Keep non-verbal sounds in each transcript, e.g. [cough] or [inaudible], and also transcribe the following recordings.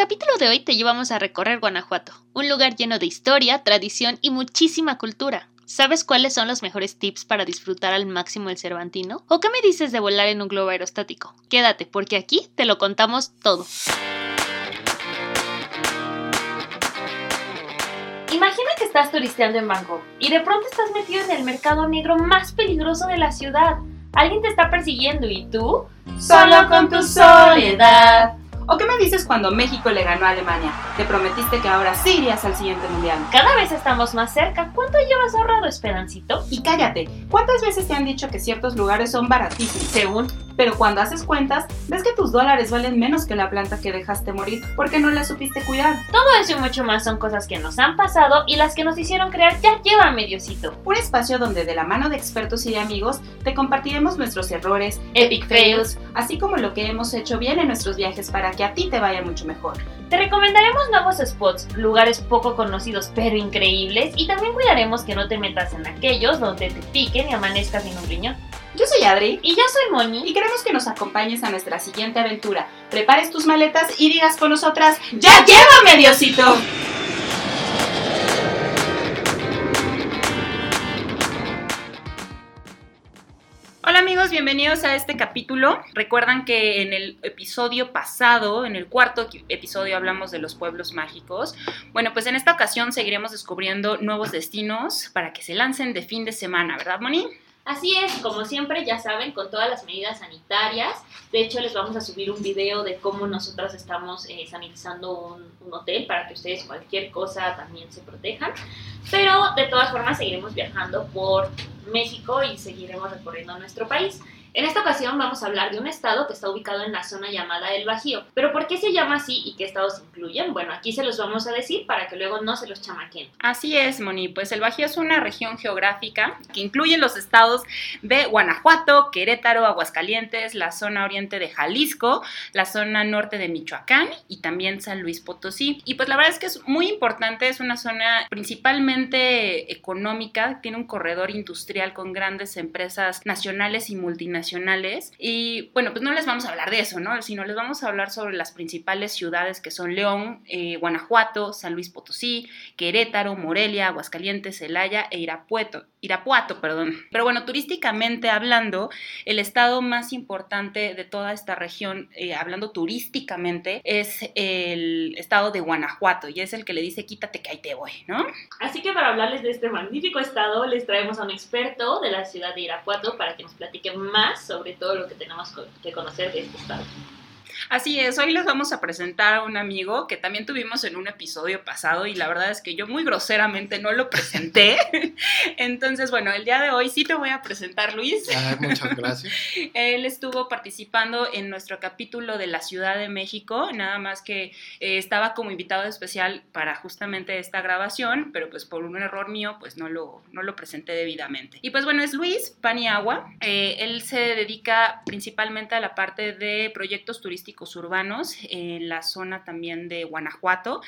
capítulo de hoy te llevamos a recorrer Guanajuato, un lugar lleno de historia, tradición y muchísima cultura. ¿Sabes cuáles son los mejores tips para disfrutar al máximo el Cervantino? ¿O qué me dices de volar en un globo aerostático? Quédate, porque aquí te lo contamos todo. Imagina que estás turisteando en Bangkok y de pronto estás metido en el mercado negro más peligroso de la ciudad. Alguien te está persiguiendo y tú, solo con tu soledad. ¿O qué me dices cuando México le ganó a Alemania? Te prometiste que ahora sí irías al siguiente mundial. Cada vez estamos más cerca. ¿Cuánto llevas ahorrado, Esperancito? Y cállate, ¿cuántas veces te han dicho que ciertos lugares son baratísimos? Según pero cuando haces cuentas, ves que tus dólares valen menos que la planta que dejaste morir porque no la supiste cuidar. Todo eso y mucho más son cosas que nos han pasado y las que nos hicieron crear ya lleva mediocito. Un espacio donde de la mano de expertos y de amigos te compartiremos nuestros errores, epic fails, así como lo que hemos hecho bien en nuestros viajes para que a ti te vaya mucho mejor. Te recomendaremos nuevos spots, lugares poco conocidos pero increíbles y también cuidaremos que no te metas en aquellos donde te piquen y amanezcas sin un riñón. Yo soy Adri. Y yo soy Moni. Y queremos que nos acompañes a nuestra siguiente aventura. Prepares tus maletas y digas con nosotras: ¡Ya llévame, Diosito! Amigos, bienvenidos a este capítulo. Recuerdan que en el episodio pasado, en el cuarto episodio, hablamos de los pueblos mágicos. Bueno, pues en esta ocasión seguiremos descubriendo nuevos destinos para que se lancen de fin de semana, ¿verdad, Moni? Así es, como siempre, ya saben, con todas las medidas sanitarias. De hecho, les vamos a subir un video de cómo nosotras estamos eh, sanitizando un, un, hotel para que ustedes cualquier cosa también se protejan. Pero de todas formas, seguiremos viajando por México y seguiremos recorriendo nuestro país. En esta ocasión vamos a hablar de un estado que está ubicado en la zona llamada El Bajío. Pero ¿por qué se llama así y qué estados incluyen? Bueno, aquí se los vamos a decir para que luego no se los chamaquen. Así es, Moni. Pues el Bajío es una región geográfica que incluye los estados de Guanajuato, Querétaro, Aguascalientes, la zona oriente de Jalisco, la zona norte de Michoacán y también San Luis Potosí. Y pues la verdad es que es muy importante, es una zona principalmente económica, tiene un corredor industrial con grandes empresas nacionales y multinacionales Y bueno, pues no les vamos a hablar de eso, ¿no? Sino les vamos a hablar sobre las principales ciudades que son León, eh, Guanajuato, San Luis Potosí, Querétaro, Morelia, Aguascalientes, Celaya e Irapuato. Irapuato, perdón. Pero bueno, turísticamente hablando, el estado más importante de toda esta región, eh, hablando turísticamente, es el estado de Guanajuato y es el que le dice quítate que ahí te voy, ¿no? Así que para hablarles de este magnífico estado, les traemos a un experto de la ciudad de Irapuato para que nos platique más sobre todo lo que tenemos que conocer de este estado. Así es, hoy les vamos a presentar a un amigo que también tuvimos en un episodio pasado y la verdad es que yo muy groseramente no lo presenté. [laughs] Entonces, bueno, el día de hoy sí te voy a presentar, Luis. Ah, muchas gracias. [laughs] Él estuvo participando en nuestro capítulo de la Ciudad de México, nada más que eh, estaba como invitado especial para justamente esta grabación, pero pues por un error mío, pues no lo, no lo presenté debidamente. Y pues bueno, es Luis Paniagua. Eh, él se dedica principalmente a la parte de proyectos turísticos urbanos en la zona también de Guanajuato.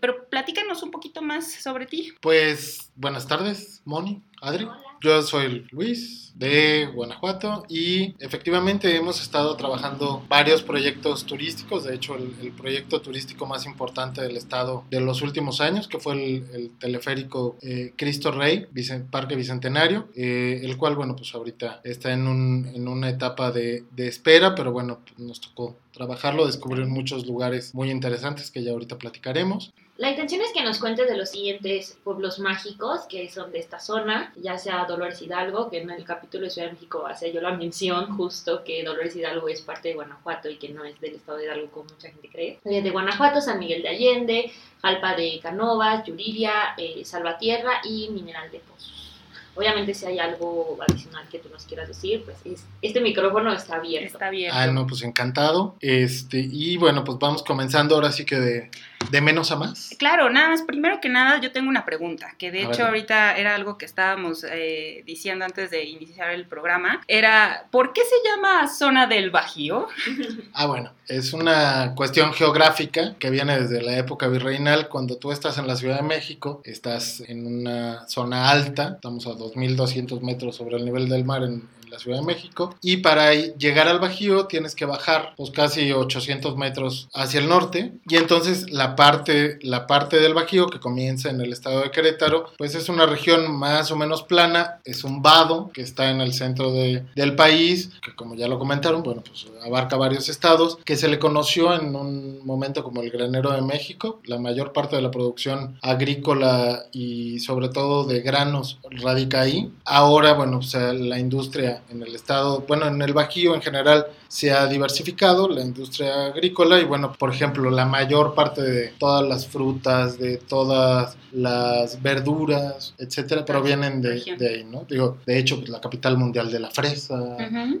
Pero platícanos un poquito más sobre ti. Pues buenas tardes, Moni, Adri. Yo soy Luis de Guanajuato y efectivamente hemos estado trabajando varios proyectos turísticos, de hecho el, proyecto turístico más importante del estado de los últimos años, que fue el, teleférico eh, Cristo Rey, Parque Bicentenario, eh, el cual, bueno, pues ahorita está en, un, en una etapa de, espera, pero bueno, pues nos tocó trabajarlo, descubrir muchos lugares muy interesantes que ya ahorita platicaremos. La intención es que nos cuentes de los siguientes pueblos mágicos que son de esta zona, ya sea Dolores Hidalgo, que en el capítulo de Ciudad de México hace yo la mención justo que Dolores Hidalgo es parte de Guanajuato y que no es del estado de Hidalgo como mucha gente cree. De Guanajuato, San Miguel de Allende, Jalpa de Canovas, Yuriria, eh, Salvatierra y Mineral de Pozos. Obviamente si hay algo adicional que tú nos quieras decir, pues este micrófono está abierto. Está abierto. Ah, no, pues encantado. Este, y bueno, pues vamos comenzando ahora sí que de, de menos a más. Claro, nada más, primero que nada yo tengo una pregunta, que de hecho ahorita era algo que estábamos eh, diciendo antes de iniciar el programa, era, ¿por qué se llama zona del Bajío? [laughs] ah, bueno, es una cuestión geográfica que viene desde la época virreinal, cuando tú estás en la Ciudad de México, estás en una zona alta, estamos a 2.200 metros sobre el nivel del mar en, la Ciudad de México. Y para llegar al Bajío tienes que bajar pues casi 800 metros hacia el norte. Y entonces la parte, la parte del Bajío que comienza en el estado de Querétaro, pues es una región más o menos plana, es un vado que está en el centro de, del país, que como ya lo comentaron, bueno, pues abarca varios estados, que se le conoció en un momento como el granero de México. La mayor parte de la producción agrícola y sobre todo de granos radica ahí. Ahora, bueno, pues la industria en el estado, bueno, en el Bajío en general se ha diversificado la industria agrícola y bueno, por ejemplo, la mayor parte de todas las frutas, de todas las verduras, etcétera, provienen de, de ahí, ¿no? Digo, de hecho, pues, la capital mundial de la fresa,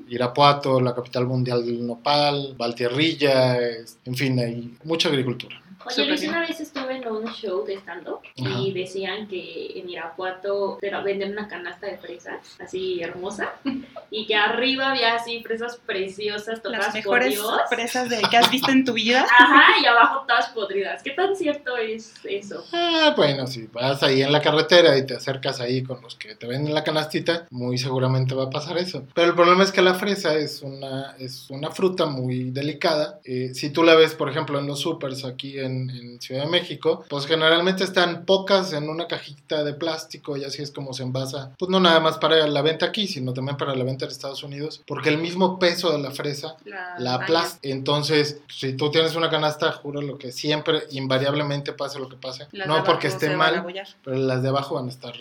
Irapuato, la capital mundial del nopal, Valtierrilla, en fin, hay mucha agricultura. Oye, Luis, una vez estuve en un show de stand-up y decían que en Irapuato venden una canasta de fresas, así hermosa, [laughs] y que arriba había así fresas preciosas, todas Las mejores fresas de, que has visto en tu vida. [laughs] Ajá, y abajo todas podridas. ¿Qué tan cierto es eso? Ah, bueno, si vas ahí en la carretera y te acercas ahí con los que te venden la canastita, muy seguramente va a pasar eso. Pero el problema es que la fresa es una, es una fruta muy delicada. Eh, si tú la ves, por ejemplo, en los supers aquí en en, Ciudad de México, pues generalmente están pocas en una cajita de plástico y así es como se envasa, pues no nada más para la venta aquí, sino también para la venta en Estados Unidos, porque el mismo peso de la fresa la, aplasta. Entonces, si tú tienes una canasta, juro lo que siempre, invariablemente pase lo que pase, no porque esté mal, pero las de abajo van a estar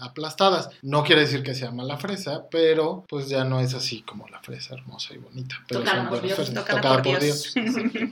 aplastadas. No quiere decir que sea mala fresa, pero pues ya no es así como la fresa hermosa y bonita. Pero tocada por Dios. Tocada por Dios.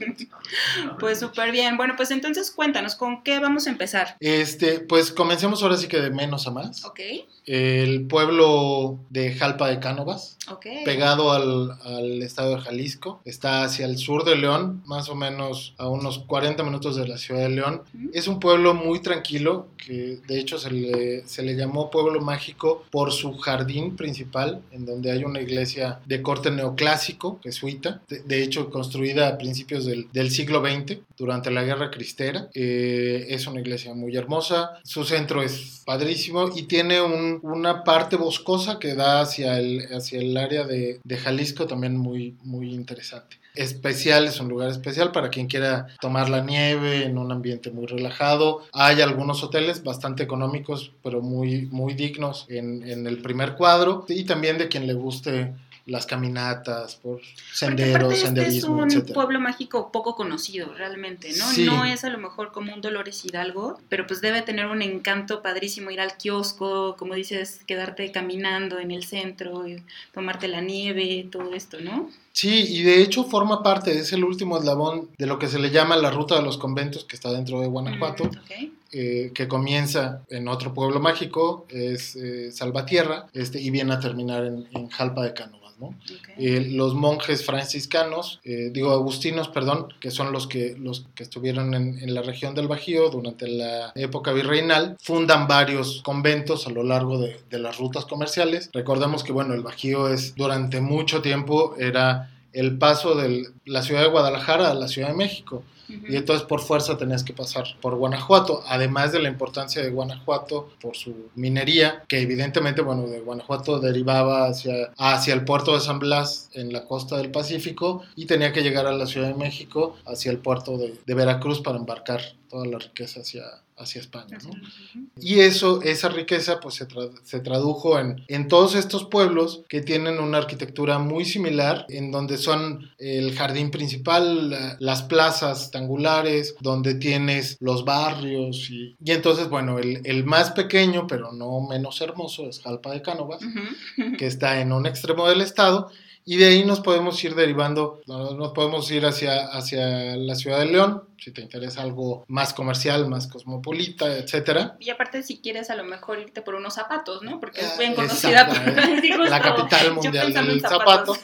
[laughs] pues súper bien. Bueno, pues entonces cuéntanos, ¿con qué vamos a empezar? Este, pues comencemos ahora sí que de menos a más. Ok. El pueblo de Jalpa de Cánovas, pegado al, al, estado de Jalisco, está hacia el sur de León, más o menos a unos 40 minutos de la ciudad de León. Es un pueblo muy tranquilo, que de hecho se le, se le llamó pueblo mágico por su jardín principal, en donde hay una iglesia de corte neoclásico, jesuita, de, de hecho construida a principios del, del, siglo XX, durante la Guerra Cristera. Eh, es una iglesia muy hermosa, su centro es padrísimo y tiene un, una parte boscosa que da hacia el, hacia el área de, de Jalisco también muy, muy interesante especial, es un lugar especial para quien quiera tomar la nieve en un ambiente muy relajado. Hay algunos hoteles bastante económicos, pero muy, muy dignos en, en el primer cuadro. Y también de quien le guste las caminatas, por senderos, este senderismo, es un pueblo mágico poco conocido realmente, ¿no? No es a lo mejor como un Dolores Hidalgo, pero pues debe tener un encanto padrísimo ir al kiosco, como dices, quedarte caminando en el centro, tomarte la nieve, todo esto, ¿no? Sí, y de hecho forma parte, es el último eslabón de lo que se le llama la ruta de los conventos que está dentro de Guanajuato, mm, eh, que comienza en otro pueblo mágico, es eh, Salvatierra, este, y viene a terminar en, en Jalpa de Cánovas. Eh, los monjes franciscanos, eh, digo agustinos, perdón, que son los que, los que estuvieron en, la región del Bajío durante la época virreinal, fundan varios conventos a lo largo de, de las rutas comerciales. Recordemos que, bueno, el Bajío es durante mucho tiempo era el paso de la ciudad de Guadalajara a la Ciudad de México. Y entonces por fuerza tenías que pasar por Guanajuato, además de la importancia de Guanajuato por su minería, que evidentemente, bueno, de Guanajuato derivaba hacia, hacia el puerto de San Blas en la costa del Pacífico y tenía que llegar a la Ciudad de México hacia el puerto de, de Veracruz para embarcar toda la riqueza hacia, hacia España. ¿no? Y eso, esa riqueza pues se, se tradujo en, en, todos estos pueblos que tienen una arquitectura muy similar, en donde son el jardín principal, las plazas angulares, donde tienes los barrios y, y entonces, bueno, el, el, más pequeño, pero no menos hermoso, es Jalpa de Cánovas, que está en un extremo del estado y de ahí nos podemos ir derivando, nos podemos ir hacia, hacia la ciudad de León, si te interesa algo más comercial, más cosmopolita, etcétera. Y aparte si quieres a lo mejor irte por unos zapatos, ¿no? Porque es bien conocida por [laughs] la capital mundial del zapato.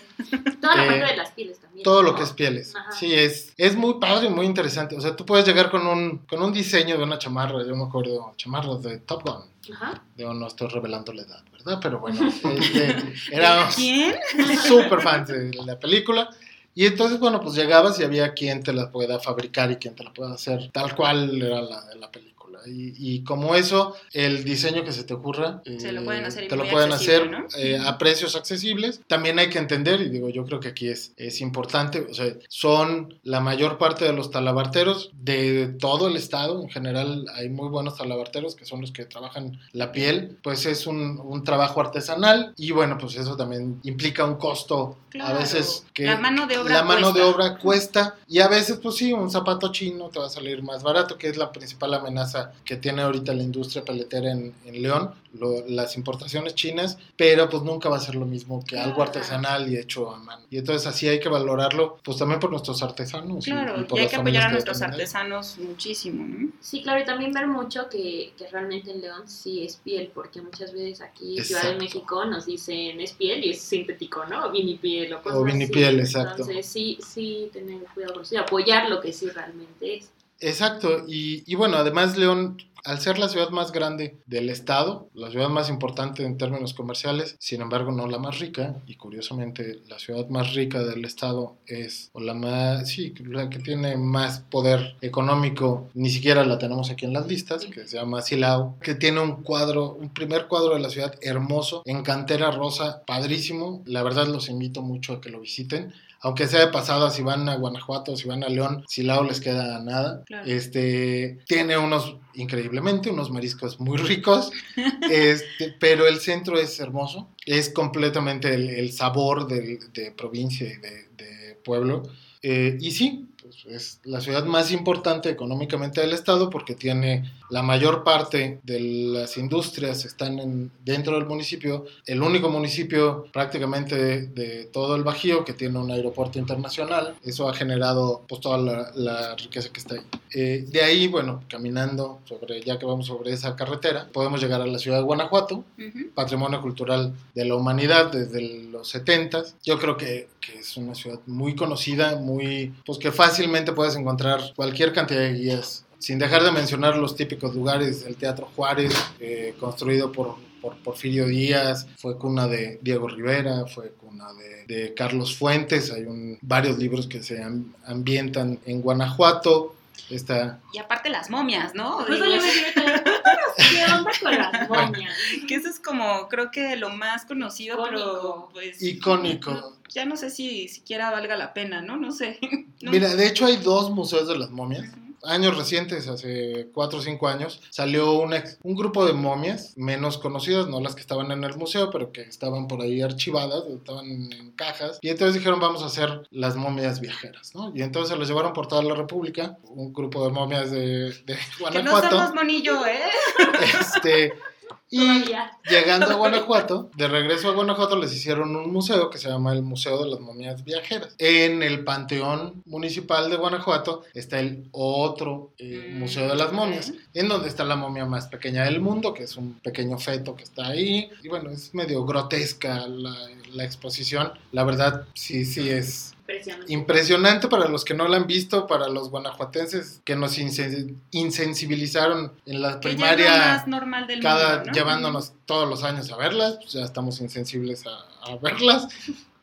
Toda la parte de las pieles también. Todo lo que es pieles. Sí, es, es muy padre, muy interesante. O sea, tú puedes llegar con un, con un diseño de una chamarra, yo me acuerdo, chamarras de Top Gun. Ajá. no estoy revelando la edad, ¿verdad? Pero bueno, [laughs] este, era súper fan de la película. Y entonces, bueno, pues llegabas y había quien te la pueda fabricar y quien te la pueda hacer tal cual era la, la película. Y, y como eso, el diseño que se te ocurra, Se lo pueden eh, hacer y te lo pueden hacer ¿no? eh, a precios accesibles. También hay que entender, y digo, yo creo que aquí es, es importante, o sea, son la mayor parte de los talabarteros de todo el estado, en general hay muy buenos talabarteros que son los que trabajan la piel, pues es un, un trabajo artesanal y bueno, pues eso también implica un costo a Claro. veces que La mano de obra la mano de obra cuesta y a veces pues sí, un zapato chino te va a salir más barato, que es la principal amenaza que tiene ahorita la industria paletera en, en León, lo- las importaciones chinas, pero pues nunca va a ser lo mismo que algo artesanal y hecho a mano. Y entonces así hay que valorarlo, pues también por nuestros artesanos. y- Claro, y y, por hay las que apoyar a que nuestros artesanos muchísimo, ¿no? Sí, claro, y también ver mucho que, que realmente en León sí es piel, porque muchas veces aquí en Ciudad de. México nos dicen es piel y es sintético, ¿no? O vinipiel o cosas O así. vinipiel, exacto. Entonces sí, sí, tener cuidado con eso y apoyar lo que sí realmente es. Exacto, y, bueno, además León, al ser la ciudad más grande del estado, la ciudad más importante en términos comerciales, sin embargo no la más rica, y curiosamente la ciudad más rica del estado es, o la más, sí, la que tiene más poder económico, ni siquiera la tenemos aquí en las listas, que se llama Silao, que tiene un cuadro, un primer cuadro de la ciudad hermoso, en cantera rosa, padrísimo, la verdad los invito mucho a que lo visiten. Aunque sea de pasada, si van a Guanajuato, si van a León, Silao les queda nada. Claro. Este tiene unos, increíblemente, unos mariscos muy ricos, [laughs] este, pero el centro es hermoso. Es completamente el, el sabor del- de, provincia y de, de pueblo. Eh, y sí, es la ciudad más importante económicamente del estado porque tiene la mayor parte de las industrias están en- dentro del municipio, el único municipio prácticamente de, de todo el Bajío que tiene un aeropuerto internacional. Eso ha generado pues toda la, la riqueza que está ahí. Eh, de ahí, bueno, caminando sobre, ya que vamos sobre esa carretera, podemos llegar a la ciudad de Guanajuato, Ujú. patrimonio cultural de la humanidad desde los 70. Yo creo que, que es una ciudad muy conocida, muy, pues que fácilmente puedes encontrar cualquier cantidad de guías. Sin dejar de mencionar los típicos lugares, el Teatro Juárez, eh, construido por, por Porfirio Díaz, fue cuna de Diego Rivera, fue cuna de, de Carlos Fuentes, hay un, varios libros que se am- ambientan en Guanajuato. Está Y aparte las momias, ¿no? Pues Digo, ¿Qué onda con las [laughs] momias? que eso es como, creo que lo más conocido, pero Icónico. pues... icónico. Ya no sé si siquiera valga la pena, ¿no? No sé. [laughs] No. Mira, de hecho hay dos museos de las momias. Años recientes, hace 4 o 5 años, salió una ex- un grupo de momias menos conocidas, no las que estaban en el museo, pero que estaban por ahí archivadas, estaban en cajas. Y entonces dijeron, vamos a hacer las momias viajeras, ¿no? Y entonces se las llevaron por toda la República, un grupo de momias de, de Que no Guanajuato. somos monillo, ¿eh? este, y Todavía. llegando a [laughs] Guanajuato, de regreso a Guanajuato les hicieron un museo que se llama el Museo de las Momias Viajeras. En el Panteón Municipal de Guanajuato está el otro eh, Mm, Museo de las. Momias, en donde está la momia más pequeña del mundo, que es un pequeño feto que está ahí. Y bueno, es medio grotesca la, la exposición. La verdad, sí, sí es Impresionante. impresionante para los que no la han visto, para los guanajuatenses que nos insen- insensibilizaron en la Que ya es primaria lo más normal del cada mundo, ¿no? llevándonos todos los años a verlas, pues ya estamos insensibles a, a verlas.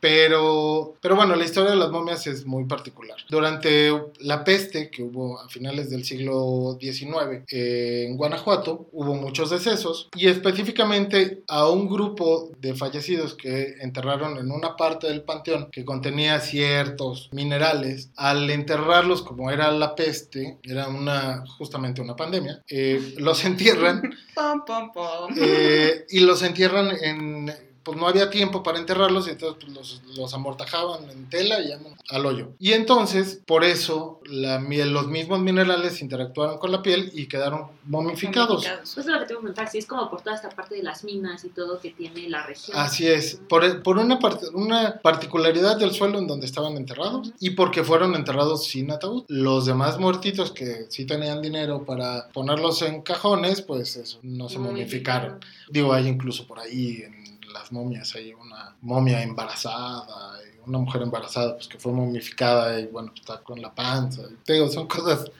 Pero, pero bueno, la historia de las momias es muy particular. Durante la peste que hubo a finales del siglo XIX eh, en Guanajuato, hubo muchos decesos y específicamente a un grupo de fallecidos que enterraron en una parte del panteón que contenía ciertos minerales. Al enterrarlos, como era la peste, era una justamente una pandemia, eh, los [laughs] entierran Pom, pom, pom. eh, y los entierran en pues no había tiempo para enterrarlos y entonces pues, los, los amortajaban en tela y ya al hoyo. Y entonces, por eso, la miel, los mismos minerales interactuaron con la piel y quedaron momificados. Momificados. Pues es lo que te voy a preguntar, si es como por toda esta parte de las minas y todo que tiene la región. Así es, por, por una, parte, una particularidad del suelo en donde estaban enterrados y porque fueron enterrados sin ataúd. Los demás muertitos que sí tenían dinero para ponerlos en cajones, pues eso, no se momificaron. Digo, hay incluso por ahí en momias, hay una momia embarazada, una mujer embarazada pues que fue momificada y bueno, está con la panza. y son cosas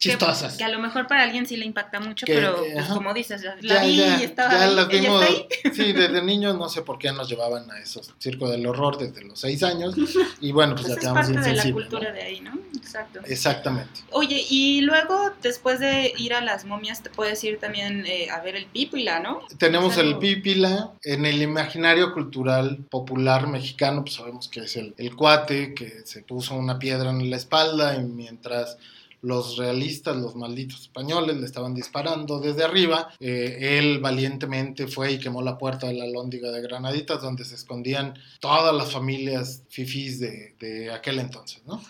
chistosas. Que a lo mejor para alguien sí le impacta mucho, Que, pero pues, como dices, la Ya, vi ya, y estaba ya las vimos. ahí. [laughs] Sí, desde niños no sé por qué nos llevaban a esos circo del horror desde los seis años. Y bueno, pues, Pues ya es quedamos parte de la insensibles. cultura ¿no? de ahí, ¿no? Exacto. Exactamente. Oye, y luego, después de ir a las momias, te puedes ir también eh, a ver el pípila, ¿no? Tenemos Es el pípila. En el imaginario cultural popular mexicano, pues sabemos que es el, el cuate que se puso una piedra en la espalda y mientras los realistas, los malditos españoles, le estaban disparando desde arriba, eh, él valientemente fue y quemó la puerta de la lóndiga de Granaditas, donde se escondían todas las familias fifís de, de aquel entonces, ¿no?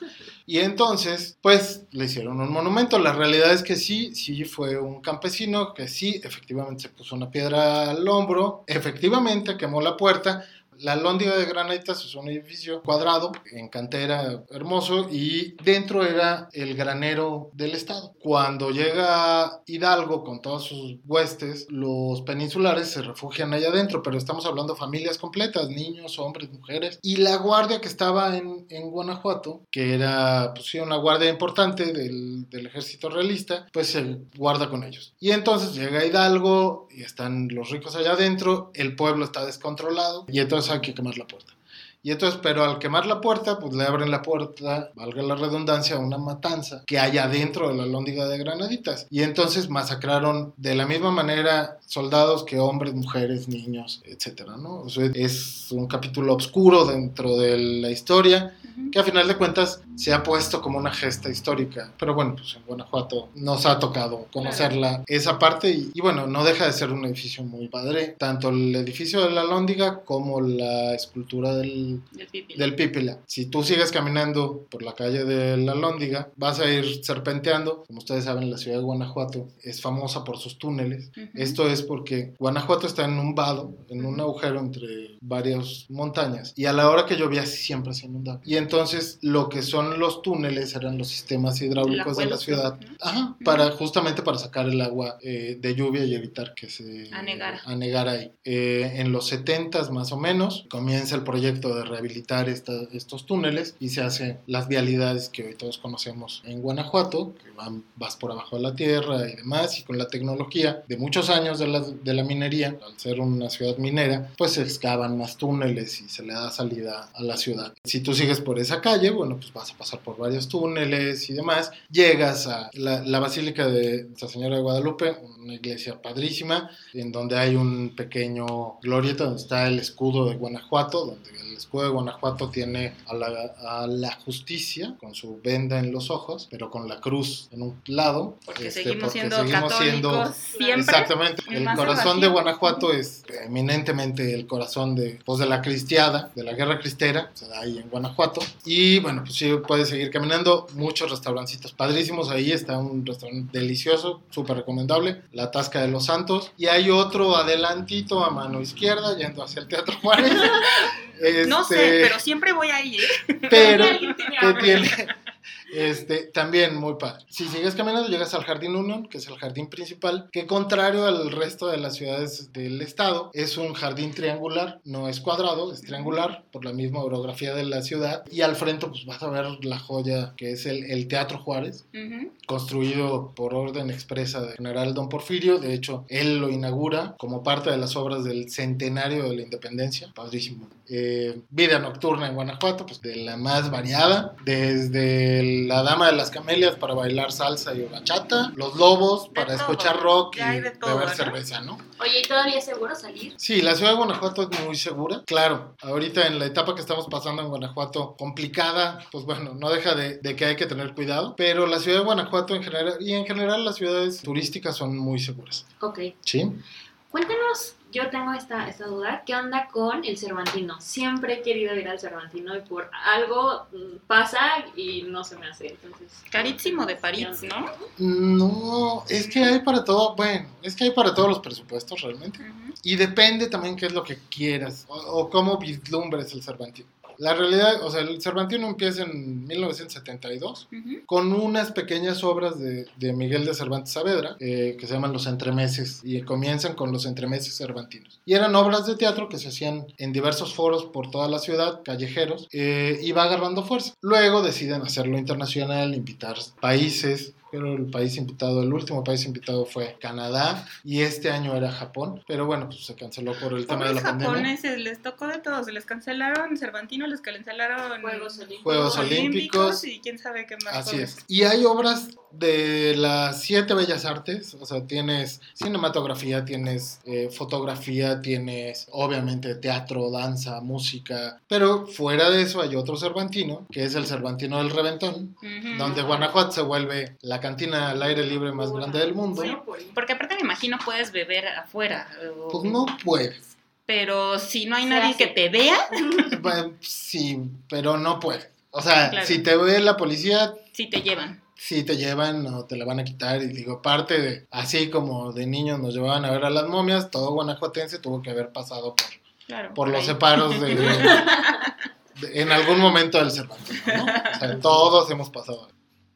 Y entonces, pues, le hicieron un monumento. La realidad es que sí, sí fue un campesino que sí, efectivamente se puso una piedra al hombro, efectivamente quemó la puerta. La Lóndiga de Granaditas es un edificio cuadrado, en cantera, hermoso, y dentro era el granero del Estado. Cuando llega Hidalgo con todas sus huestes, los peninsulares se refugian allá adentro, pero estamos hablando familias completas, niños, hombres, mujeres. Y la guardia que estaba en, en Guanajuato, que era pues, sí, una guardia importante del, del ejército realista, pues se guarda con ellos. Y entonces llega Hidalgo y están los ricos allá adentro, el pueblo está descontrolado y entonces hay que quemar la puerta. Y entonces, pero al quemar la puerta, pues le abren la puerta, valga la redundancia, a una matanza que hay adentro de la lóndiga de Granaditas. Y entonces masacraron de la misma manera soldados que hombres, mujeres, niños, etcétera, ¿no? O sea, es un capítulo oscuro dentro de la historia que a final de cuentas se ha puesto como una gesta histórica. Pero bueno, pues en Guanajuato nos ha tocado conocerla esa parte y, y bueno, no deja de ser un edificio muy padre, tanto el edificio de la Lóndiga como la escultura del, Del pípila. del Pípila. Si tú sigues caminando por la calle de la Lóndiga, vas a ir serpenteando. Como ustedes saben, la ciudad de Guanajuato es famosa por sus túneles. Esto es porque Guanajuato está en un vado, en un agujero entre varias montañas, y a la hora que llovía siempre se inundaba. Y entonces lo que son los túneles eran los sistemas hidráulicos de la ciudad, ¿no? Ajá, para justamente para sacar el agua eh, de lluvia y evitar que se Anegara. anegara ahí. Eh, en los 70 más o menos comienza el proyecto de rehabilitar esta- estos túneles y se hacen las vialidades que hoy todos conocemos en Guanajuato, que van, vas por abajo de la tierra y demás, y con la tecnología de muchos años de la, de la minería, al ser una ciudad minera, pues se excavan más túneles y se le da salida a la ciudad. Si tú sigues por esa calle, bueno, pues vas a pasar por varios túneles y demás, llegas a la, la Basílica de Nuestra Señora de Guadalupe, una iglesia padrísima, en donde hay un pequeño glorieta donde está el escudo de Guanajuato, donde el escudo de Guanajuato tiene a la, a la justicia con su venda en los ojos, pero con la cruz en un lado. Porque este, seguimos porque siendo seguimos siendo- católicos siempre. Exactamente. El corazón de. Guanajuato es eminentemente el corazón de, pues, de la cristiada, de la guerra cristera, se da ahí en Guanajuato. Y bueno, pues sí, puedes seguir caminando. Muchos restaurancitos padrísimos. Ahí está un restaurante delicioso, súper recomendable, La Tasca de los Santos. Y hay otro adelantito a mano izquierda, yendo hacia el Teatro Juárez. [laughs] No sé, Este, pero siempre voy ahí, ¿eh? pero [laughs] hambre. tiene este también muy padre. Si sigues caminando llegas al Jardín Union, que es el jardín principal, que contrario al resto de las ciudades del estado, es un jardín triangular, no es cuadrado, es triangular por la misma orografía de la ciudad y al frente pues vas a ver la joya que es el, el Teatro Juárez, Ujú. construido por orden expresa del general Don Porfirio. De hecho, él lo inaugura como parte de las obras del centenario de la independencia. Padrísimo. Eh, vida nocturna en Guanajuato, pues de la más variada. Desde la Dama de las Camelias para bailar salsa y bachata. Los Lobos De para todo, escuchar rock y beber ¿no? cerveza, ¿no? Oye, ¿y todavía es seguro salir? Sí, la ciudad de Guanajuato es muy segura. Claro, ahorita en la etapa que estamos pasando en Guanajuato, complicada, pues bueno, no deja de, de que hay que tener cuidado. Pero la ciudad de Guanajuato en general, y en general las ciudades turísticas son muy seguras. Ok. ¿Sí? Cuéntanos, yo tengo esta, esta duda, ¿qué onda con el Cervantino? Siempre he querido ir al Cervantino y por algo mm, pasa y no se me hace. Entonces, Carísimo de París, ¿no? No, es que hay para todo, bueno, es que hay para todos los presupuestos realmente. Y depende también qué es lo que quieras o, o cómo vislumbres el Cervantino. La realidad, o sea, el Cervantino empieza en 1972 Ujú. con unas pequeñas obras de, de Miguel de Cervantes Saavedra eh, que se llaman Los Entremeses y comienzan con Los Entremeses Cervantinos. Y eran obras de teatro que se hacían en diversos foros por toda la ciudad, callejeros, eh, y va agarrando fuerza. Luego deciden hacerlo internacional, invitar países pero el país invitado, el último país invitado fue Canadá y este año era Japón, pero bueno, pues se canceló por el tema de la pandemia. japoneses, les tocó de todo, se les cancelaron Cervantino, les cancelaron Juegos Olímpicos. Juegos Olímpicos. y quién sabe qué más. Así es. Y hay obras de las siete bellas artes, o sea, tienes cinematografía, tienes eh, fotografía, tienes obviamente teatro, danza, música, pero fuera de eso hay otro Cervantino, que es el Cervantino del Reventón, Ujú. donde Guanajuato se vuelve la cantina al aire libre más grande del mundo. Sí, porque aparte me imagino puedes beber afuera. o- Pues no puedes. Pero si no hay nadie hace. que te vea, [laughs] Sí, pero no puedes. O sea, Claro. si te ve la policía, sí te llevan. sí te llevan o te la van a quitar. Y digo, parte de, así como de niños nos llevaban a ver a las momias, todo guanajuatense tuvo que haber pasado por, Claro. por los separos de, [laughs] de- en algún momento del Cervantino, ¿no? O sea, todos hemos pasado.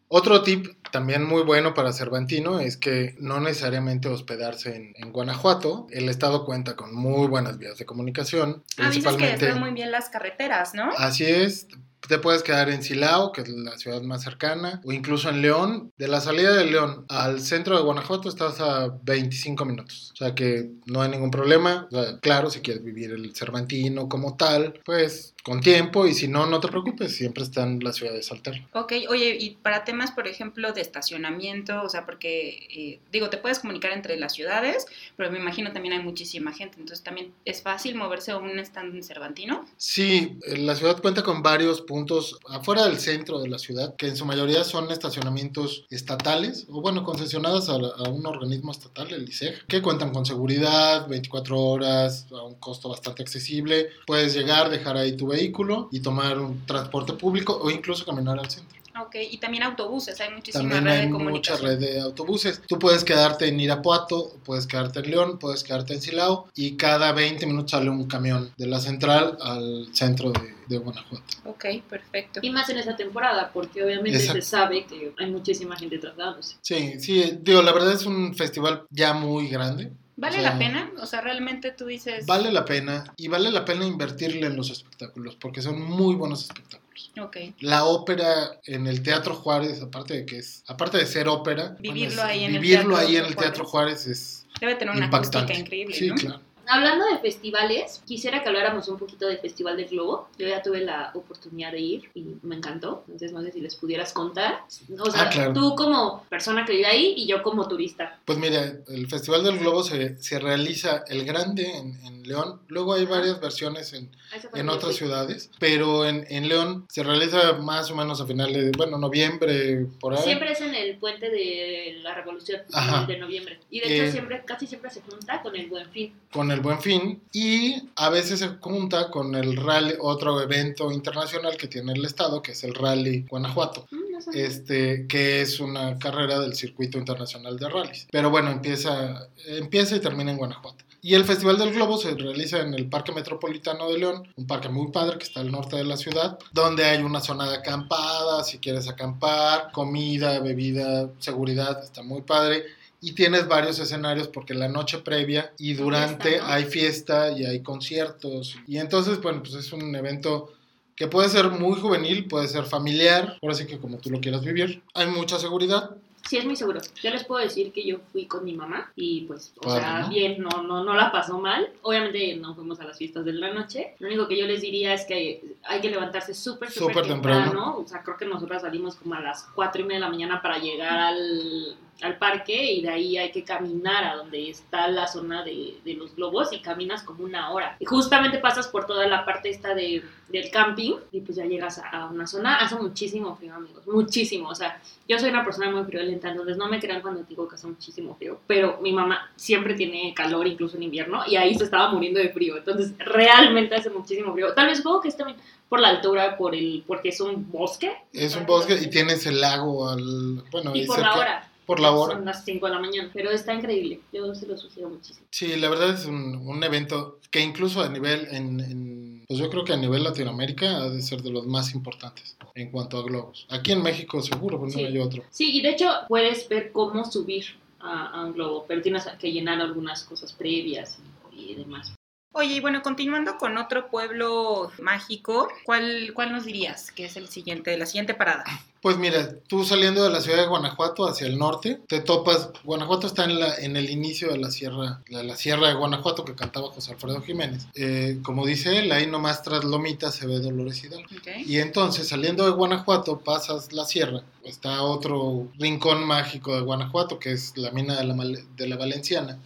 Otro tip también muy bueno para Cervantino es que no necesariamente hospedarse en, en Guanajuato. El estado cuenta con muy buenas vías de comunicación. Ah, dices que muy bien las carreteras, ¿no? Así es, te puedes quedar en Silao, que es la ciudad más cercana, o incluso en León. De la salida de León al centro de Guanajuato estás a 25 minutos. O sea que no hay ningún problema. O sea, claro, si quieres vivir el Cervantino como tal, pues con tiempo, y si no, no te preocupes, siempre están las ciudades alternas. Ok, oye, y para temas, por ejemplo, de estacionamiento, o sea, porque, eh, digo, te puedes comunicar entre las ciudades, pero me imagino también hay muchísima gente, entonces también es fácil moverse a un stand en Cervantino. Sí, eh, la ciudad cuenta con varios puntos afuera del centro de la ciudad, que en su mayoría son estacionamientos estatales, o bueno, concesionadas a, a un organismo estatal, el ISEG, que cuentan con seguridad, 24 horas, a un costo bastante accesible. Puedes llegar, dejar ahí tu vehículo y tomar un transporte público o incluso caminar al centro. Ok, y también autobuses, hay muchísima También red hay de mucha comunicación. red de autobuses. Tú puedes quedarte en Irapuato, puedes quedarte en León, puedes quedarte en Silao y cada 20 minutos sale un camión de la central al centro de, de Guanajuato. Ok, perfecto. Y más en esa temporada, porque obviamente Exacto. se sabe que hay muchísima gente trasladándose. Sí, sí, digo, la verdad es un festival ya muy grande. ¿Vale o sea, la pena? O sea, realmente tú dices... Vale la pena y vale la pena invertirle en los espectáculos porque son muy buenos espectáculos. Ok, La ópera en el Teatro Juárez, aparte de que es, aparte de ser ópera, Vivirlo es- ahí en el vivirlo Teatro ahí en el Juárez. Teatro Juárez es debe tener una impactante. acústica increíble, Sí, ¿no? claro. Hablando de festivales, quisiera que habláramos un poquito del Festival del Globo. Yo ya tuve la oportunidad de ir y me encantó. Entonces no sé si les pudieras contar. O sea, Ah, claro. tú como persona que vive ahí y yo como turista. Pues mira, el Festival del Globo se, se realiza el grande en, en León, luego hay varias versiones en, A esa fue en otras fui. ciudades, pero en, en León se realiza más o menos a finales de, bueno, noviembre, por ahí. Siempre es en el puente de la Revolución Ajá. de noviembre. Y de hecho Eh, siempre, casi siempre se junta con el Buen Fin. con el Buen Fin y a veces se junta con el rally, otro evento internacional que tiene el estado, que es el Rally Guanajuato, Mm, este, que es una carrera del circuito internacional de rallies. Pero bueno, empieza, empieza y termina en Guanajuato. Y el Festival del Globo se realiza en el Parque Metropolitano de León, un parque muy padre que está al norte de la ciudad, donde hay una zona de acampada, si quieres acampar, comida, bebida, seguridad, está muy padre. Y tienes varios escenarios porque la noche previa y durante Fiesta, ¿no? hay fiesta y hay conciertos. Y entonces, bueno, pues es un evento que puede ser muy juvenil, puede ser familiar, ahora sí que como tú lo quieras vivir. Hay mucha seguridad, Sí, es muy seguro. Yo les puedo decir que yo fui con mi mamá y pues, o sea, ¿no? bien, no, no, no la pasó mal. Obviamente no fuimos a las fiestas de la noche. Lo único que yo les diría es que hay que levantarse súper, súper Súper temprano. temprano. O sea, creo que nosotras salimos como a las cuatro y media de la mañana para llegar al, al parque y de ahí hay que caminar a donde está la zona de, de los globos y caminas como una hora. Y justamente pasas por toda la parte esta de, del camping y pues ya llegas a, a una zona. Hace muchísimo frío, amigos, muchísimo. O sea, yo soy una persona muy friolenta, entonces no me crean cuando digo que hace muchísimo frío. Pero mi mamá siempre tiene calor, incluso en invierno, y ahí se estaba muriendo de frío. Entonces, realmente hace muchísimo frío. Tal vez supongo que es también por la altura, por el, porque es un bosque. es un bosque y tienes el lago al... Bueno, Y por cerca. la hora. Por la hora. Son las 5 de la mañana. Pero está increíble. Yo se lo sugiero muchísimo. Sí, la verdad es un, un evento que incluso a nivel, en, en- pues yo creo que a nivel Latinoamérica ha de ser de los más importantes en cuanto a globos. Aquí en México seguro, pues Sí. no hay otro. Sí, y de hecho puedes ver cómo subir a, a un globo, pero tienes que llenar algunas cosas previas y, y demás. Oye, y bueno, continuando con otro pueblo mágico, ¿cuál, cuál nos dirías que es el siguiente, la siguiente parada? Pues mira, tú saliendo de la ciudad de Guanajuato hacia el norte, te topas, Guanajuato está en, la, en el inicio de la sierra, la, la sierra de Guanajuato que cantaba José Alfredo Jiménez. Eh, como dice él, ahí nomás tras Lomita se ve Dolores Hidalgo. Y entonces, saliendo de Guanajuato, pasas la sierra, está otro rincón mágico de Guanajuato, que es la mina de la, de la Valenciana,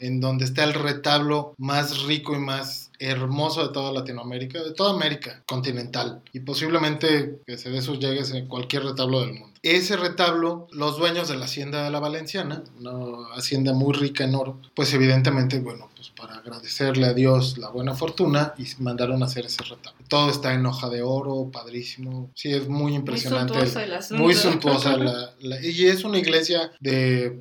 en donde está el retablo más rico y más hermoso de toda Latinoamérica, de toda América continental, y posiblemente que se dé sus llegues en cualquier retablo del mundo. Ese retablo, los dueños de la hacienda de la Valenciana, una hacienda muy rica en oro, pues evidentemente, bueno, pues para agradecerle a Dios la buena fortuna, y mandaron a hacer ese retablo. Todo está en hoja de oro, padrísimo, sí, es muy Muy impresionante. suntuoso el asunto. Muy suntuosa [laughs] la, la- y es una iglesia de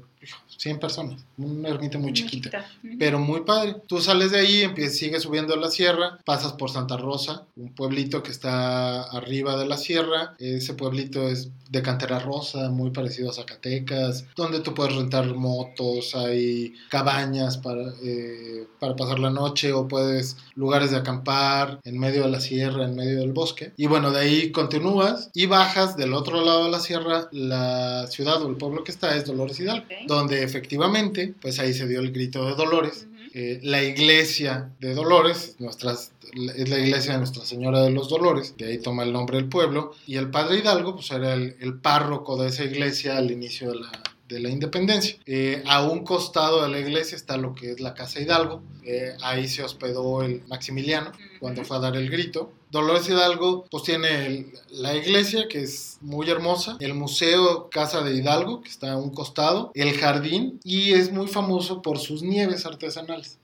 100 personas, una ermita muy chiquita, Ujú. pero muy padre. Tú sales de ahí, empiezas, sigues subiendo la sierra, pasas por Santa Rosa, un pueblito que está arriba de la sierra. Ese pueblito es de cantera rosa, muy parecido a Zacatecas, donde tú puedes rentar motos, hay cabañas para, eh, para pasar la noche o puedes lugares de acampar en medio de la sierra, en medio del bosque. Y bueno, de ahí continúas y bajas del otro lado de la sierra, la ciudad o el pueblo que está es Dolores Hidalgo, donde efectivamente, pues ahí se dio el grito de Dolores. Eh, la iglesia de Dolores, nuestras, es la iglesia de Nuestra Señora de los Dolores, de ahí toma el nombre del pueblo, y el padre Hidalgo, pues era el, el párroco de esa iglesia al inicio de la, de la independencia. Eh, a un costado de la iglesia está lo que es la Casa Hidalgo, eh, ahí se hospedó el Maximiliano cuando fue a dar el grito. Dolores Hidalgo pues tiene el- la iglesia que es muy hermosa, el museo Casa de Hidalgo que está a un costado, el jardín y es muy famoso por sus nieves artesanales.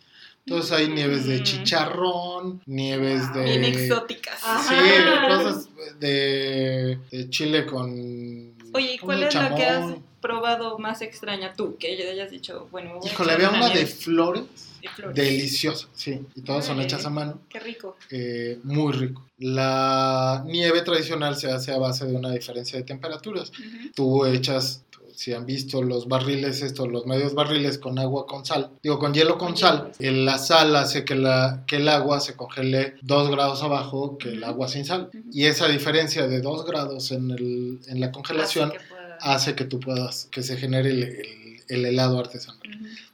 Entonces hay nieves de Mm. chicharrón, nieves de... Bien exóticas. Sí, cosas de, de chile con... Oye, ¿y ¿cómo cuál es la que chamón? Probado más extraña tú? Que ya hayas dicho, bueno, Híjole, había una de flores, de flores. deliciosa, sí, y todas son Órale. hechas a mano. Qué rico. eh, muy rico. La nieve tradicional se hace a base de una diferencia de temperaturas. Ujú. Tú echas, si han visto los barriles, estos, los medios barriles con agua con sal, digo con hielo con sal, eh, la sal hace que, la, que el agua se congele dos grados abajo que el agua sin sal. Y esa diferencia de dos grados en, el, en la congelación que hace que tú puedas, que se genere el, el- el helado artesanal.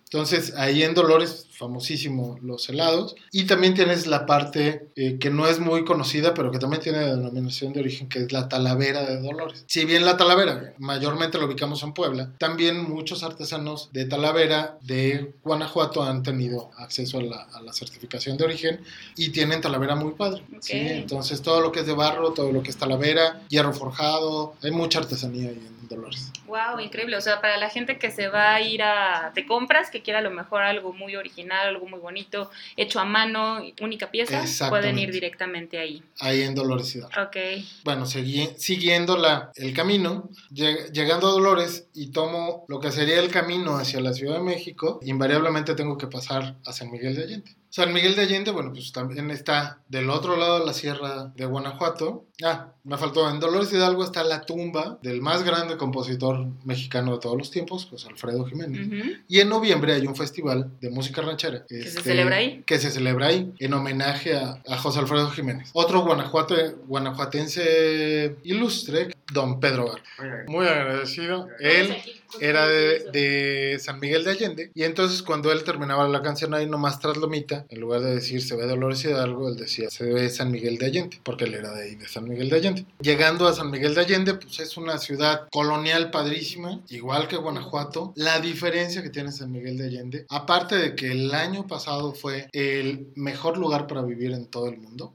Entonces, ahí en Dolores, famosísimo los helados. Y también tienes la parte eh, que no es muy conocida, pero que también tiene denominación de origen, que es la Talavera de Dolores. Si bien la Talavera mayormente la ubicamos en Puebla, también muchos artesanos de Talavera de Guanajuato han tenido acceso a la, a la certificación de origen y tienen Talavera muy padre. ¿sí? Ok. Entonces, todo lo que es de barro, todo lo que es Talavera, hierro forjado, hay mucha artesanía ahí en Dolores. Wow, increíble. O sea, para la gente que se va a ir a de compras, que quiera a lo mejor algo muy original, algo muy bonito, hecho a mano, única pieza, pueden ir directamente ahí. Ahí en Dolores Hidalgo. Ok. bueno, segui- siguiendo la, el camino, lleg- llegando a Dolores y tomo lo que sería el camino hacia la Ciudad de México, invariablemente tengo que pasar a San Miguel de Allende. San Miguel de Allende, bueno, pues también está del otro lado de la sierra de Guanajuato. Ah, me faltó, en Dolores Hidalgo está la tumba del más grande compositor mexicano de todos los tiempos, José Alfredo Jiménez. Y en noviembre hay un festival de música ranchera. se este, celebra ahí? Que se celebra ahí, en homenaje a, a José Alfredo Jiménez. Otro guanajuato, guanajuatense ilustre, don Pedro Gar. Muy agradecido. Él era de, de San Miguel de Allende. Y entonces cuando él terminaba la canción ahí nomás tras Lomita, en lugar de decir se ve Dolores Hidalgo, él decía se ve San Miguel de Allende, porque él era de ahí, de San Miguel de Allende. Llegando a San Miguel de Allende, pues es una ciudad colonial padrísima, igual que Guanajuato. La diferencia que tiene San Miguel de Allende, aparte de que el año pasado fue el mejor lugar para vivir en todo el mundo,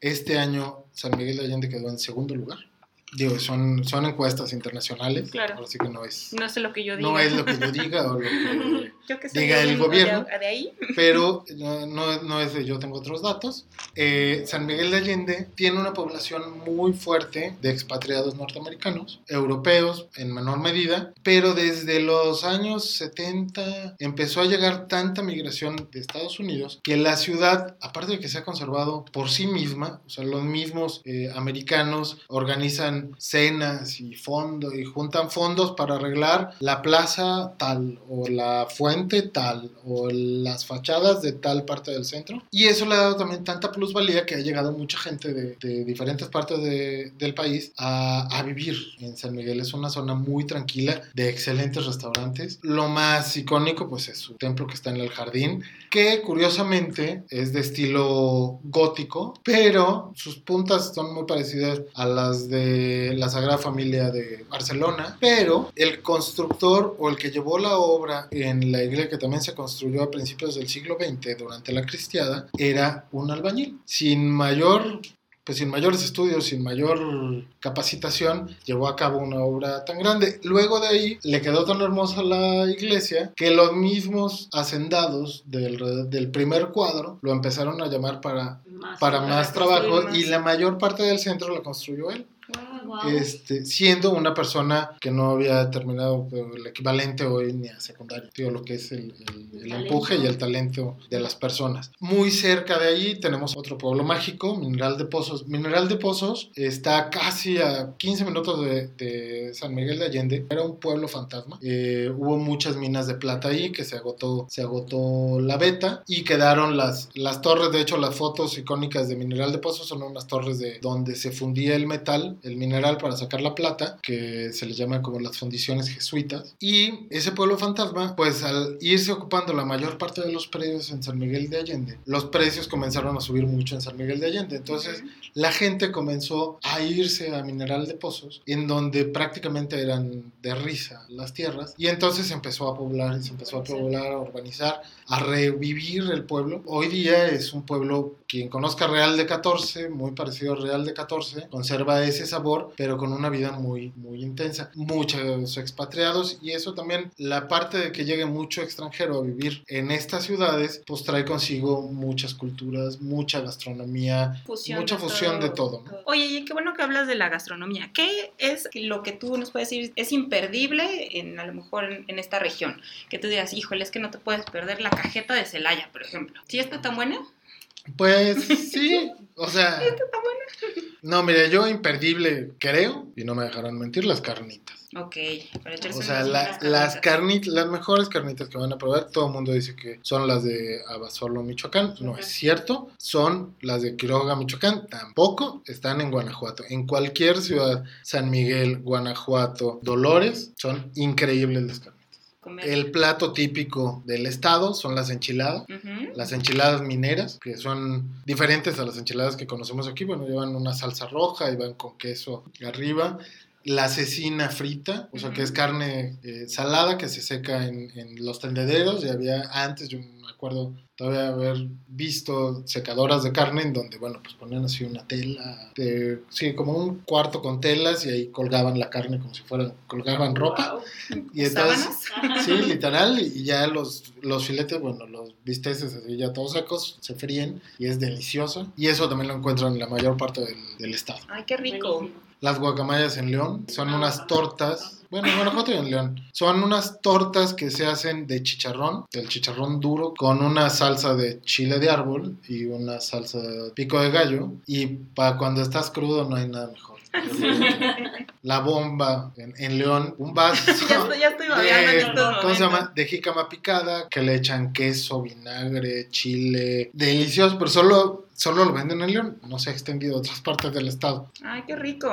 este año San Miguel de Allende quedó en segundo lugar. Digo, son, son encuestas internacionales, Claro. así que no es, No sé lo que yo diga. no es lo que yo diga o lo que [laughs] Yo que diga el gobierno. De, de ahí. pero [laughs] no, no, no es de yo tengo otros datos. Eh, San Miguel de Allende tiene una población muy fuerte de expatriados norteamericanos, europeos en menor medida, pero desde los años 70 empezó a llegar tanta migración de Estados Unidos que la ciudad, aparte de que se ha conservado por sí misma, o sea, los mismos eh, americanos organizan cenas y fondos y juntan fondos para arreglar la plaza tal o la fuente tal o las fachadas de tal parte del centro. Y eso le ha dado también tanta plusvalía que ha llegado mucha gente de, diferentes partes del país a, a vivir en San Miguel. Es una zona muy tranquila de excelentes restaurantes. Lo más icónico pues es su templo que está en el jardín, que curiosamente es de estilo gótico, pero sus puntas son muy parecidas a las de la Sagrada Familia de Barcelona, pero el constructor o el que llevó la obra en la iglesia que también se construyó a principios del siglo XX durante la cristiada era un albañil, sin mayor pues sin mayores estudios, sin mayor capacitación, llevó a cabo una obra tan grande. Luego de ahí le quedó tan hermosa la iglesia que los mismos hacendados del, del primer cuadro lo empezaron a llamar para más, para más trabajo y la mayor parte del centro la construyó él. Este, siendo una persona que no había terminado el equivalente hoy ni a secundario, digo, lo que es el, el, empuje y el talento de las personas. Muy cerca de ahí tenemos otro pueblo mágico, Mineral de Pozos. Mineral de Pozos está casi a 15 minutos de, de San Miguel de Allende. Era un pueblo fantasma. Eh, hubo muchas minas de plata ahí que se agotó, se agotó la beta y quedaron las, las torres. De hecho, las fotos icónicas de Mineral de Pozos son unas torres de donde se fundía el metal, el mineral para sacar la plata, que se le llama como las fundiciones jesuitas. Y ese pueblo fantasma, pues al irse ocupando la mayor parte de los predios en San Miguel de Allende, los precios comenzaron a subir mucho en San Miguel de Allende. Entonces la gente comenzó a irse a Mineral de Pozos, en donde prácticamente eran de risa las tierras. Y entonces se empezó a poblar, se empezó a poblar, a urbanizar, a revivir el pueblo. Hoy día es un pueblo, quien conozca Real de 14, muy parecido a Real de 14, conserva ese sabor pero con una vida muy, muy intensa. Muchos expatriados y eso también, la parte de que llegue mucho extranjero a vivir en estas ciudades, pues trae consigo muchas culturas, mucha gastronomía, mucha fusión de todo. Oye, y qué bueno que hablas de la gastronomía. ¿Qué es lo que tú nos puedes decir es imperdible en a lo mejor en, esta región? Que tú digas, híjole, es que no te puedes perder la cajeta de Celaya, por ejemplo. ¿Sí está tan buena? Pues [laughs] sí, o sea. No, mire, yo imperdible creo, y no me dejarán mentir, las carnitas. Ok, para echarse O sea, las carnitas, las mejores carnitas que van a probar, todo el mundo dice que son las de Abasolo, Michoacán. No es cierto, son las de Quiroga, Michoacán. Tampoco están en Guanajuato. En cualquier ciudad, San Miguel, Guanajuato, Dolores, son increíbles las carnitas. El plato típico del estado son las enchiladas, las enchiladas mineras, que son diferentes a las enchiladas que conocemos aquí. Bueno, llevan una salsa roja y van con queso arriba. La cecina frita, o sea, que es carne eh, salada que se seca en, en, los tendederos. Y había antes, yo me acuerdo, todavía haber visto secadoras de carne en donde, bueno, pues ponían así una tela, de, sí, como un cuarto con telas y ahí colgaban la carne como si fueran, colgaban ropa. [laughs] Y entonces, sí, literal, y ya los, los filetes, bueno, los bisteces así ya todos secos, se fríen y es delicioso. Y eso también lo encuentran en la mayor parte del, del estado. Ay, qué rico. Las guacamayas en León son unas tortas bueno, en Guanajuato y en León. Son unas tortas que se hacen de chicharrón, del chicharrón duro, con una salsa de chile de árbol y una salsa de pico de gallo. Y para cuando estás crudo no hay nada mejor. [laughs] La bomba en, León, un vaso [laughs] ya estoy, de, ¿cómo se llama? De jícama picada, que le echan queso, vinagre, chile, delicioso, pero solo solo lo venden en León, no se ha extendido a otras partes del estado. Ay, qué rico.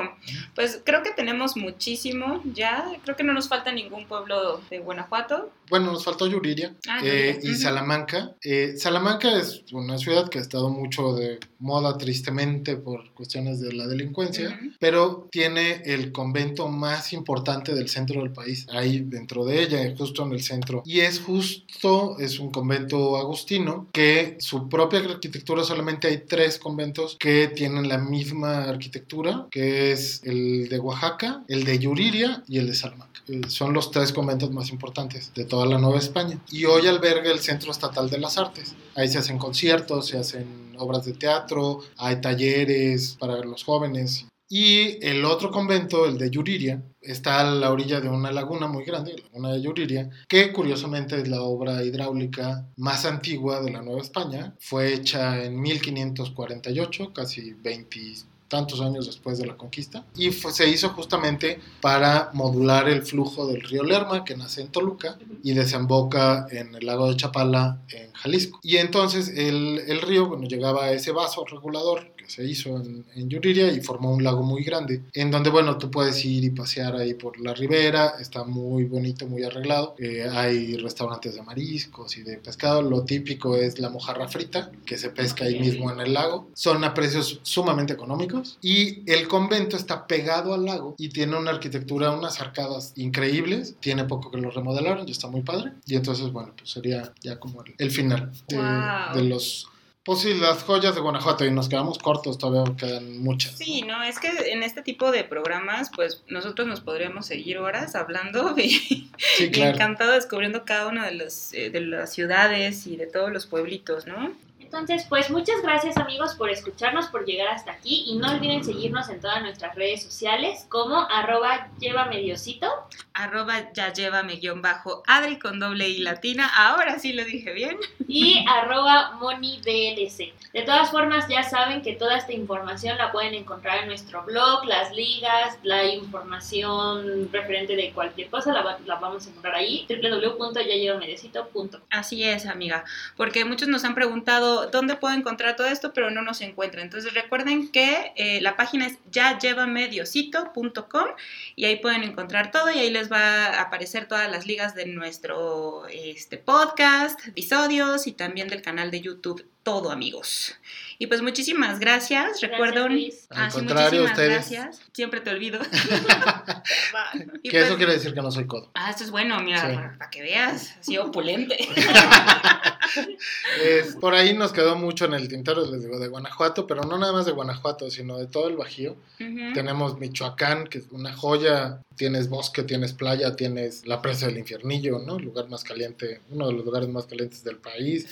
Pues creo que tenemos muchísimo ya, creo que no nos falta ningún pueblo de Guanajuato. Bueno, nos faltó Yuriria ah, eh, y Salamanca. Eh, Salamanca es una ciudad que ha estado mucho de moda tristemente por cuestiones de la delincuencia, pero tiene el convento más importante del centro del país, ahí dentro de ella, justo en el centro. Y es justo, es un convento agustino que su propia arquitectura solamente hay tres conventos que tienen la misma arquitectura, que es el de Oaxaca, el de Yuriria y el de Salamanca. Eh, son los tres conventos más importantes de toda la Nueva España. Y hoy alberga el Centro Estatal de las Artes. Ahí se hacen conciertos, se hacen obras de teatro, hay talleres para los jóvenes y el otro convento, el de Yuriria, está a la orilla de una laguna muy grande, la laguna de Yuriria, que curiosamente es la obra hidráulica más antigua de la Nueva España. Fue hecha en 1548, casi 20 tantos años después de la conquista. Y se hizo justamente para modular el flujo del río Lerma, que nace en Toluca y desemboca en el lago de Chapala, en Jalisco. Y entonces el, el río, bueno, llegaba a ese vaso regulador se hizo en, en, Yuriria y formó un lago muy grande, en donde, bueno, tú puedes ir y pasear ahí por la ribera, está muy bonito, muy arreglado, eh, hay restaurantes de mariscos y de pescado, lo típico es la mojarra frita, que se pesca ahí mismo en el lago, son a precios sumamente económicos y el convento está pegado al lago y tiene una arquitectura, unas arcadas increíbles, tiene poco que lo remodelaron y está muy padre, y entonces, bueno, pues sería ya como el, el final de, wow. de los pues sí, las joyas de Guanajuato y nos quedamos cortos, todavía quedan muchas. Sí, no, es que en este tipo de programas, pues nosotros nos podríamos seguir horas hablando [laughs] y, sí, claro. y encantado descubriendo cada una de, los, eh, de las ciudades y de todos los pueblitos, ¿no? Entonces, pues muchas gracias amigos por escucharnos, por llegar hasta aquí. Y no olviden seguirnos en todas nuestras redes sociales como arroba llevamediosito, arroba ya llévame guion bajo Adri con doble y latina, ahora sí lo dije bien, y [laughs] arroba monidlc. De todas formas, ya saben que toda esta información la pueden encontrar en nuestro blog, las ligas, la información referente de cualquier cosa, la, la vamos a encontrar ahí, www.yallevamediosito.com. Así es, amiga, porque muchos nos han preguntado dónde puedo encontrar todo esto, pero no nos encuentran. Entonces recuerden que eh, la página es ya llevamediosito.com y ahí pueden encontrar todo y ahí les va a aparecer todas las ligas de nuestro este, podcast, episodios y también del canal de YouTube. Todo, amigos. Y pues muchísimas gracias. Recuerdo. Ah, Al contrario, ustedes. gracias. Siempre te olvido. [laughs] [laughs] que pues, eso quiere decir que no soy codo. Ah, esto es bueno, mira, sí. para, para, que veas. Así opulente. [laughs] es, por ahí nos quedó mucho en el tintero, les digo, de Guanajuato, pero no nada más de Guanajuato, sino de todo el Bajío. Uh -huh. Tenemos Michoacán, que es una joya. Tienes bosque, tienes playa, tienes la presa del infiernillo, ¿no? El lugar más caliente, uno de los lugares más calientes del país.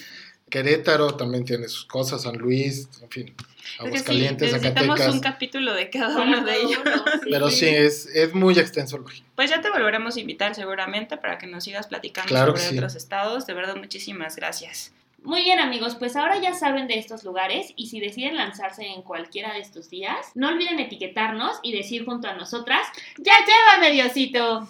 Querétaro también tiene sus cosas, San Luis, en fin, Aguascalientes, sí, Zacatecas. un capítulo de cada uno de ellos. Sí. Pero sí, es, es muy extenso el Bajío. Pues ya te volveremos a invitar seguramente para que nos sigas platicando claro sobre sí. otros estados. De verdad, muchísimas gracias. Muy bien amigos, pues ahora ya saben de estos lugares y si deciden lanzarse en cualquiera de estos días, no olviden etiquetarnos y decir junto a nosotras, ¡Ya llévame Diosito!